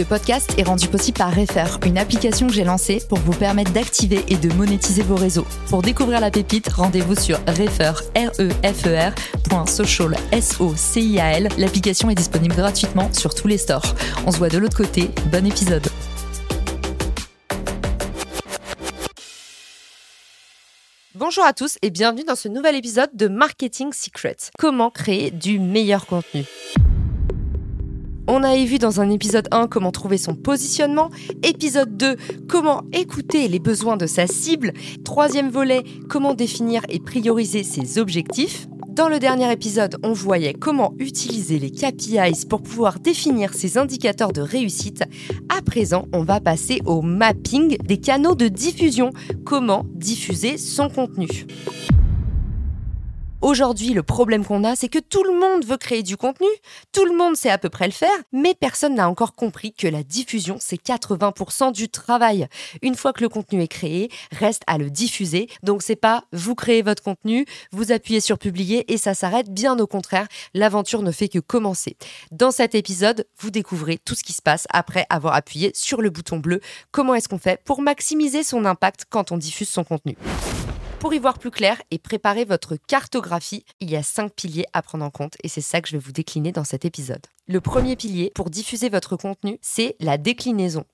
Ce podcast est rendu possible par Refer, une application que j'ai lancée pour vous permettre d'activer et de monétiser vos réseaux. Pour découvrir la pépite, rendez-vous sur refer, e e r, social, s o c i a l. L'application est disponible gratuitement sur tous les stores. On se voit de l'autre côté. Bon épisode. Bonjour à tous et bienvenue dans ce nouvel épisode de Marketing Secrets. Comment créer du meilleur contenu? On avait vu dans un épisode 1 comment trouver son positionnement, épisode 2 comment écouter les besoins de sa cible, troisième volet comment définir et prioriser ses objectifs. Dans le dernier épisode, on voyait comment utiliser les KPIs pour pouvoir définir ses indicateurs de réussite. À présent, on va passer au mapping des canaux de diffusion, comment diffuser son contenu. Aujourd'hui, le problème qu'on a, c'est que tout le monde veut créer du contenu, tout le monde sait à peu près le faire, mais personne n'a encore compris que la diffusion, c'est 80% du travail. Une fois que le contenu est créé, reste à le diffuser. Donc c'est pas vous créez votre contenu, vous appuyez sur publier et ça s'arrête. Bien au contraire, l'aventure ne fait que commencer. Dans cet épisode, vous découvrez tout ce qui se passe après avoir appuyé sur le bouton bleu. Comment est-ce qu'on fait pour maximiser son impact quand on diffuse son contenu? Pour y voir plus clair et préparer votre cartographie, il y a cinq piliers à prendre en compte et c'est ça que je vais vous décliner dans cet épisode. Le premier pilier pour diffuser votre contenu, c'est la déclinaison.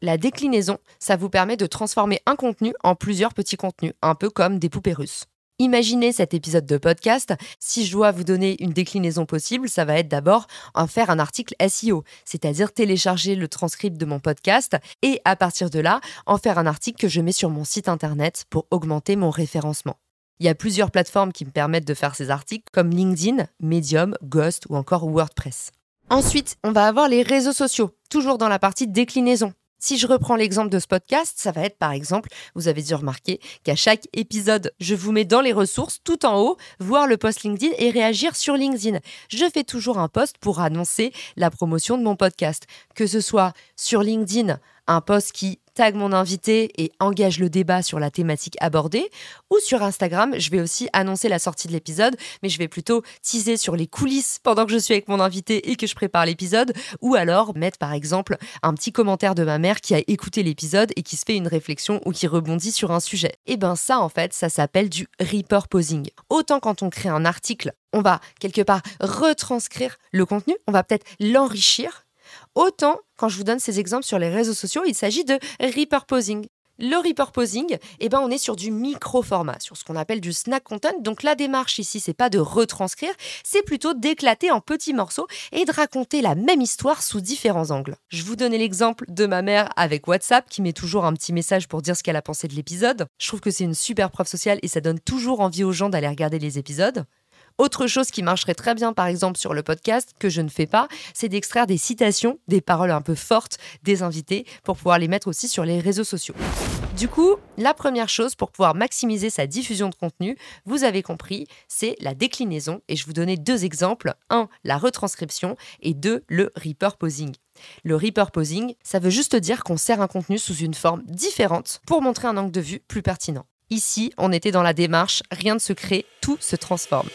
La déclinaison, ça vous permet de transformer un contenu en plusieurs petits contenus, un peu comme des poupées russes. Imaginez cet épisode de podcast. Si je dois vous donner une déclinaison possible, ça va être d'abord en faire un article SEO, c'est-à-dire télécharger le transcript de mon podcast et à partir de là, en faire un article que je mets sur mon site internet pour augmenter mon référencement. Il y a plusieurs plateformes qui me permettent de faire ces articles comme LinkedIn, Medium, Ghost ou encore WordPress. Ensuite, on va avoir les réseaux sociaux, toujours dans la partie déclinaison. Si je reprends l'exemple de ce podcast, ça va être par exemple, vous avez dû remarquer qu'à chaque épisode, je vous mets dans les ressources tout en haut, voir le post LinkedIn et réagir sur LinkedIn. Je fais toujours un post pour annoncer la promotion de mon podcast, que ce soit sur LinkedIn, un post qui tag mon invité et engage le débat sur la thématique abordée. Ou sur Instagram, je vais aussi annoncer la sortie de l'épisode, mais je vais plutôt teaser sur les coulisses pendant que je suis avec mon invité et que je prépare l'épisode. Ou alors mettre par exemple un petit commentaire de ma mère qui a écouté l'épisode et qui se fait une réflexion ou qui rebondit sur un sujet. Et eh ben ça en fait, ça s'appelle du repurposing. Autant quand on crée un article, on va quelque part retranscrire le contenu, on va peut-être l'enrichir Autant, quand je vous donne ces exemples sur les réseaux sociaux, il s'agit de repurposing. Le repurposing, eh ben, on est sur du micro-format, sur ce qu'on appelle du snack content. Donc la démarche ici, c'est pas de retranscrire, c'est plutôt d'éclater en petits morceaux et de raconter la même histoire sous différents angles. Je vous donnais l'exemple de ma mère avec WhatsApp qui met toujours un petit message pour dire ce qu'elle a pensé de l'épisode. Je trouve que c'est une super preuve sociale et ça donne toujours envie aux gens d'aller regarder les épisodes. Autre chose qui marcherait très bien, par exemple, sur le podcast, que je ne fais pas, c'est d'extraire des citations, des paroles un peu fortes des invités pour pouvoir les mettre aussi sur les réseaux sociaux. Du coup, la première chose pour pouvoir maximiser sa diffusion de contenu, vous avez compris, c'est la déclinaison. Et je vous donnais deux exemples. Un, la retranscription et deux, le repurposing. Le repurposing, ça veut juste dire qu'on sert un contenu sous une forme différente pour montrer un angle de vue plus pertinent. Ici, on était dans la démarche, rien de secret, tout se transforme.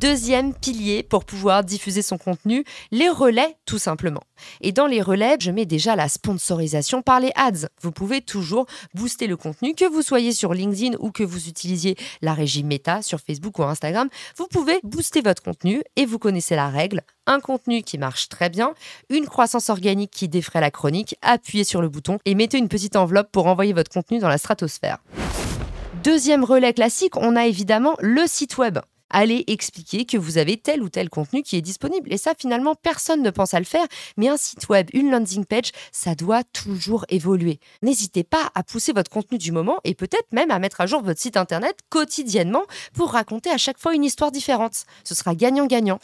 Deuxième pilier pour pouvoir diffuser son contenu, les relais tout simplement. Et dans les relais, je mets déjà la sponsorisation par les ads. Vous pouvez toujours booster le contenu, que vous soyez sur LinkedIn ou que vous utilisiez la régie Meta sur Facebook ou Instagram. Vous pouvez booster votre contenu et vous connaissez la règle. Un contenu qui marche très bien, une croissance organique qui défraie la chronique, appuyez sur le bouton et mettez une petite enveloppe pour envoyer votre contenu dans la stratosphère. Deuxième relais classique, on a évidemment le site web allez expliquer que vous avez tel ou tel contenu qui est disponible. Et ça, finalement, personne ne pense à le faire. Mais un site web, une landing page, ça doit toujours évoluer. N'hésitez pas à pousser votre contenu du moment et peut-être même à mettre à jour votre site internet quotidiennement pour raconter à chaque fois une histoire différente. Ce sera gagnant-gagnant.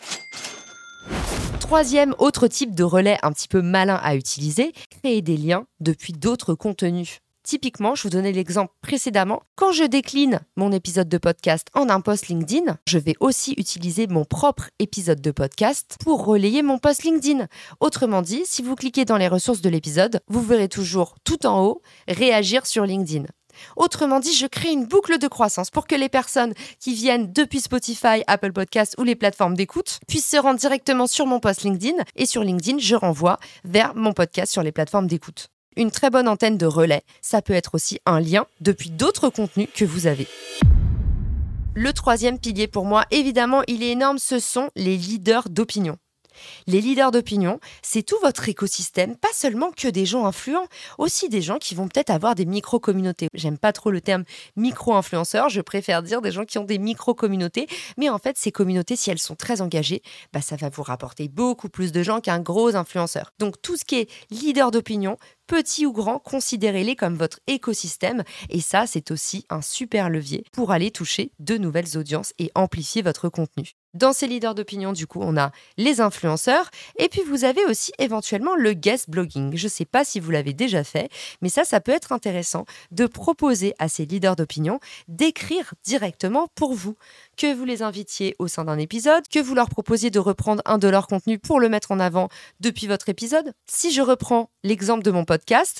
Troisième autre type de relais un petit peu malin à utiliser, créer des liens depuis d'autres contenus. Typiquement, je vous donnais l'exemple précédemment, quand je décline mon épisode de podcast en un post LinkedIn, je vais aussi utiliser mon propre épisode de podcast pour relayer mon post LinkedIn. Autrement dit, si vous cliquez dans les ressources de l'épisode, vous verrez toujours tout en haut réagir sur LinkedIn. Autrement dit, je crée une boucle de croissance pour que les personnes qui viennent depuis Spotify, Apple Podcasts ou les plateformes d'écoute puissent se rendre directement sur mon post LinkedIn et sur LinkedIn, je renvoie vers mon podcast sur les plateformes d'écoute. Une très bonne antenne de relais, ça peut être aussi un lien depuis d'autres contenus que vous avez. Le troisième pilier pour moi, évidemment, il est énorme, ce sont les leaders d'opinion. Les leaders d'opinion, c'est tout votre écosystème, pas seulement que des gens influents, aussi des gens qui vont peut-être avoir des micro-communautés. J'aime pas trop le terme micro-influenceur, je préfère dire des gens qui ont des micro-communautés, mais en fait, ces communautés, si elles sont très engagées, bah, ça va vous rapporter beaucoup plus de gens qu'un gros influenceur. Donc tout ce qui est leader d'opinion, petit ou grand, considérez-les comme votre écosystème. Et ça, c'est aussi un super levier pour aller toucher de nouvelles audiences et amplifier votre contenu. Dans ces leaders d'opinion, du coup, on a les influenceurs et puis vous avez aussi éventuellement le guest blogging. Je ne sais pas si vous l'avez déjà fait, mais ça, ça peut être intéressant de proposer à ces leaders d'opinion d'écrire directement pour vous que vous les invitiez au sein d'un épisode, que vous leur proposiez de reprendre un de leurs contenus pour le mettre en avant depuis votre épisode. Si je reprends l'exemple de mon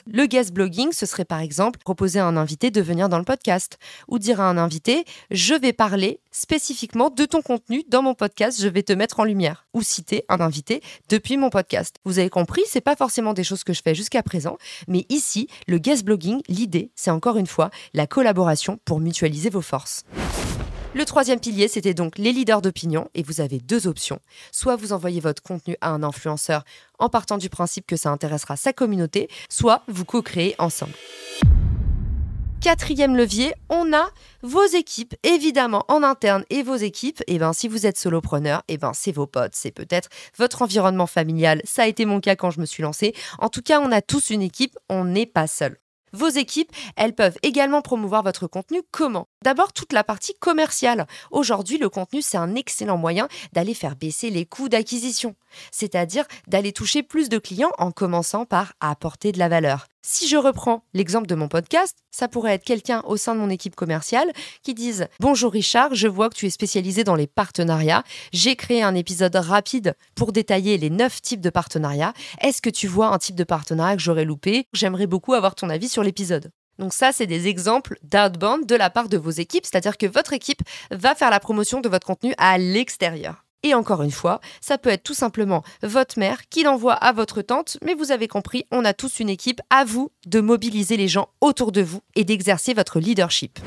le guest blogging, ce serait par exemple proposer à un invité de venir dans le podcast ou dire à un invité je vais parler spécifiquement de ton contenu dans mon podcast, je vais te mettre en lumière ou citer un invité depuis mon podcast. Vous avez compris, c'est pas forcément des choses que je fais jusqu'à présent, mais ici, le guest blogging, l'idée, c'est encore une fois la collaboration pour mutualiser vos forces. Le troisième pilier, c'était donc les leaders d'opinion, et vous avez deux options. Soit vous envoyez votre contenu à un influenceur en partant du principe que ça intéressera sa communauté, soit vous co-créez ensemble. Quatrième levier, on a vos équipes, évidemment en interne et vos équipes. Et eh ben si vous êtes solopreneur, et eh ben c'est vos potes, c'est peut-être votre environnement familial. Ça a été mon cas quand je me suis lancée. En tout cas, on a tous une équipe, on n'est pas seul. Vos équipes, elles peuvent également promouvoir votre contenu. Comment? D'abord, toute la partie commerciale. Aujourd'hui, le contenu, c'est un excellent moyen d'aller faire baisser les coûts d'acquisition, c'est-à-dire d'aller toucher plus de clients en commençant par apporter de la valeur. Si je reprends l'exemple de mon podcast, ça pourrait être quelqu'un au sein de mon équipe commerciale qui dise Bonjour Richard, je vois que tu es spécialisé dans les partenariats. J'ai créé un épisode rapide pour détailler les neuf types de partenariats. Est-ce que tu vois un type de partenariat que j'aurais loupé? J'aimerais beaucoup avoir ton avis sur l'épisode. Donc ça, c'est des exemples d'outbound de la part de vos équipes, c'est-à-dire que votre équipe va faire la promotion de votre contenu à l'extérieur. Et encore une fois, ça peut être tout simplement votre mère qui l'envoie à votre tante, mais vous avez compris, on a tous une équipe, à vous de mobiliser les gens autour de vous et d'exercer votre leadership.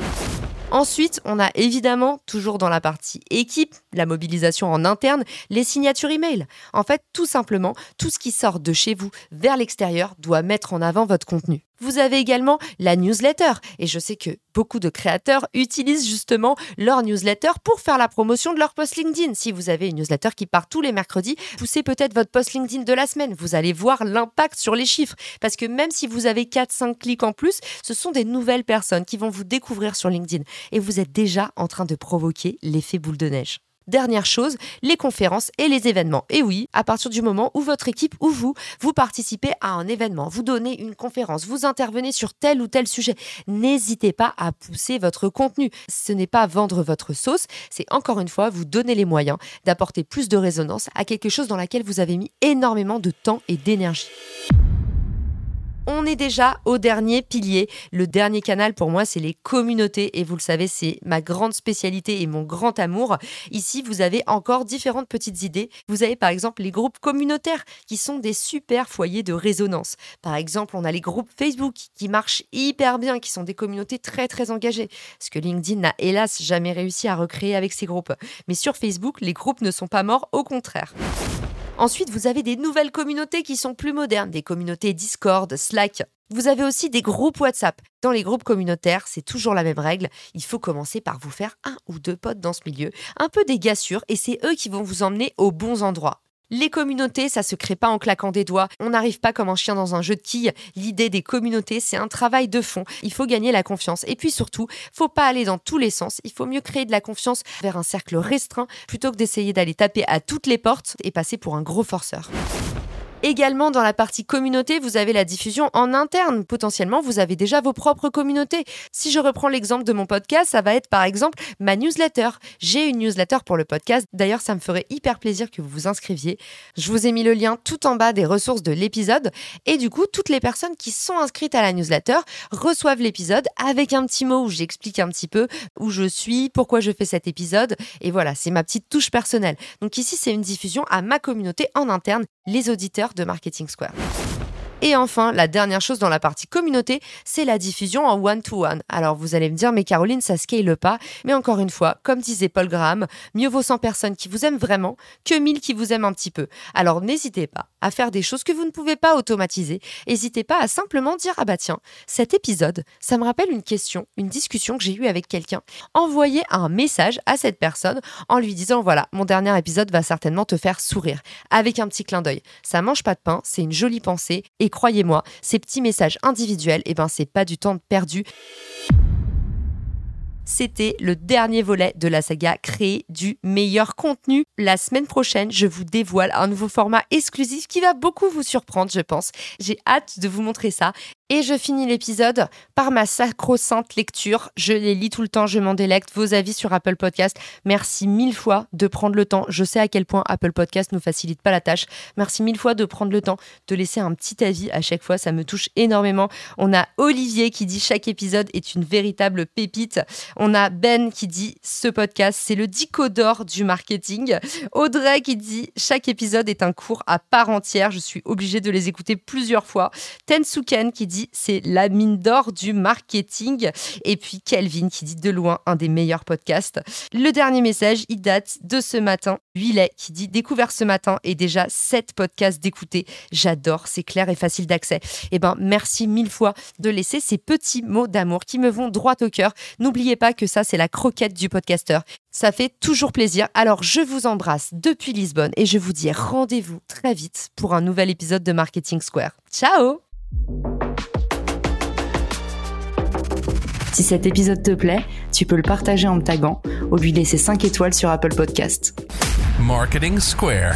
Ensuite, on a évidemment, toujours dans la partie équipe, la mobilisation en interne, les signatures email. En fait, tout simplement, tout ce qui sort de chez vous vers l'extérieur doit mettre en avant votre contenu. Vous avez également la newsletter. Et je sais que beaucoup de créateurs utilisent justement leur newsletter pour faire la promotion de leur post LinkedIn. Si vous avez une newsletter qui part tous les mercredis, poussez peut-être votre post LinkedIn de la semaine. Vous allez voir l'impact sur les chiffres. Parce que même si vous avez 4-5 clics en plus, ce sont des nouvelles personnes qui vont vous découvrir sur LinkedIn. Et vous êtes déjà en train de provoquer l'effet boule de neige. Dernière chose, les conférences et les événements. Et oui, à partir du moment où votre équipe ou vous, vous participez à un événement, vous donnez une conférence, vous intervenez sur tel ou tel sujet, n'hésitez pas à pousser votre contenu. Ce n'est pas vendre votre sauce, c'est encore une fois vous donner les moyens d'apporter plus de résonance à quelque chose dans laquelle vous avez mis énormément de temps et d'énergie on est déjà au dernier pilier. Le dernier canal pour moi, c'est les communautés. Et vous le savez, c'est ma grande spécialité et mon grand amour. Ici, vous avez encore différentes petites idées. Vous avez par exemple les groupes communautaires qui sont des super foyers de résonance. Par exemple, on a les groupes Facebook qui marchent hyper bien, qui sont des communautés très très engagées. Ce que LinkedIn n'a hélas jamais réussi à recréer avec ces groupes. Mais sur Facebook, les groupes ne sont pas morts, au contraire. Ensuite, vous avez des nouvelles communautés qui sont plus modernes, des communautés Discord, Slack. Vous avez aussi des groupes WhatsApp. Dans les groupes communautaires, c'est toujours la même règle. Il faut commencer par vous faire un ou deux potes dans ce milieu, un peu des gars sûrs, et c'est eux qui vont vous emmener aux bons endroits. Les communautés, ça se crée pas en claquant des doigts. On n'arrive pas comme un chien dans un jeu de quilles. L'idée des communautés, c'est un travail de fond. Il faut gagner la confiance. Et puis surtout, faut pas aller dans tous les sens. Il faut mieux créer de la confiance vers un cercle restreint plutôt que d'essayer d'aller taper à toutes les portes et passer pour un gros forceur. Également, dans la partie communauté, vous avez la diffusion en interne. Potentiellement, vous avez déjà vos propres communautés. Si je reprends l'exemple de mon podcast, ça va être par exemple ma newsletter. J'ai une newsletter pour le podcast. D'ailleurs, ça me ferait hyper plaisir que vous vous inscriviez. Je vous ai mis le lien tout en bas des ressources de l'épisode. Et du coup, toutes les personnes qui sont inscrites à la newsletter reçoivent l'épisode avec un petit mot où j'explique un petit peu où je suis, pourquoi je fais cet épisode. Et voilà, c'est ma petite touche personnelle. Donc ici, c'est une diffusion à ma communauté en interne, les auditeurs de Marketing Square. Et enfin, la dernière chose dans la partie communauté, c'est la diffusion en one-to-one. Alors vous allez me dire, mais Caroline, ça scale pas. Mais encore une fois, comme disait Paul Graham, mieux vaut 100 personnes qui vous aiment vraiment que 1000 qui vous aiment un petit peu. Alors n'hésitez pas à faire des choses que vous ne pouvez pas automatiser. N'hésitez pas à simplement dire, ah bah tiens, cet épisode, ça me rappelle une question, une discussion que j'ai eue avec quelqu'un. Envoyez un message à cette personne en lui disant, voilà, mon dernier épisode va certainement te faire sourire. Avec un petit clin d'œil. Ça mange pas de pain, c'est une jolie pensée. Croyez-moi, ces petits messages individuels, eh ben, pas du temps perdu. C'était le dernier volet de la saga Créer du meilleur contenu. La semaine prochaine, je vous dévoile un nouveau format exclusif qui va beaucoup vous surprendre, je pense. J'ai hâte de vous montrer ça. Et je finis l'épisode par ma sacro-sainte lecture. Je les lis tout le temps, je m'en délecte. Vos avis sur Apple Podcast. Merci mille fois de prendre le temps. Je sais à quel point Apple Podcast nous facilite pas la tâche. Merci mille fois de prendre le temps de laisser un petit avis à chaque fois. Ça me touche énormément. On a Olivier qui dit chaque épisode est une véritable pépite. On a Ben qui dit ce podcast, c'est le d'or du marketing. Audrey qui dit chaque épisode est un cours à part entière. Je suis obligée de les écouter plusieurs fois. Tensuken qui dit c'est la mine d'or du marketing. Et puis Kelvin qui dit de loin un des meilleurs podcasts. Le dernier message, il date de ce matin. Huilet qui dit découvert ce matin et déjà 7 podcasts d'écouter. J'adore, c'est clair et facile d'accès. Eh ben merci mille fois de laisser ces petits mots d'amour qui me vont droit au cœur. N'oubliez pas que ça c'est la croquette du podcasteur. Ça fait toujours plaisir. Alors je vous embrasse depuis Lisbonne et je vous dis rendez-vous très vite pour un nouvel épisode de Marketing Square. Ciao Si cet épisode te plaît, tu peux le partager en me taguant ou lui laisser 5 étoiles sur Apple Podcast. Marketing Square.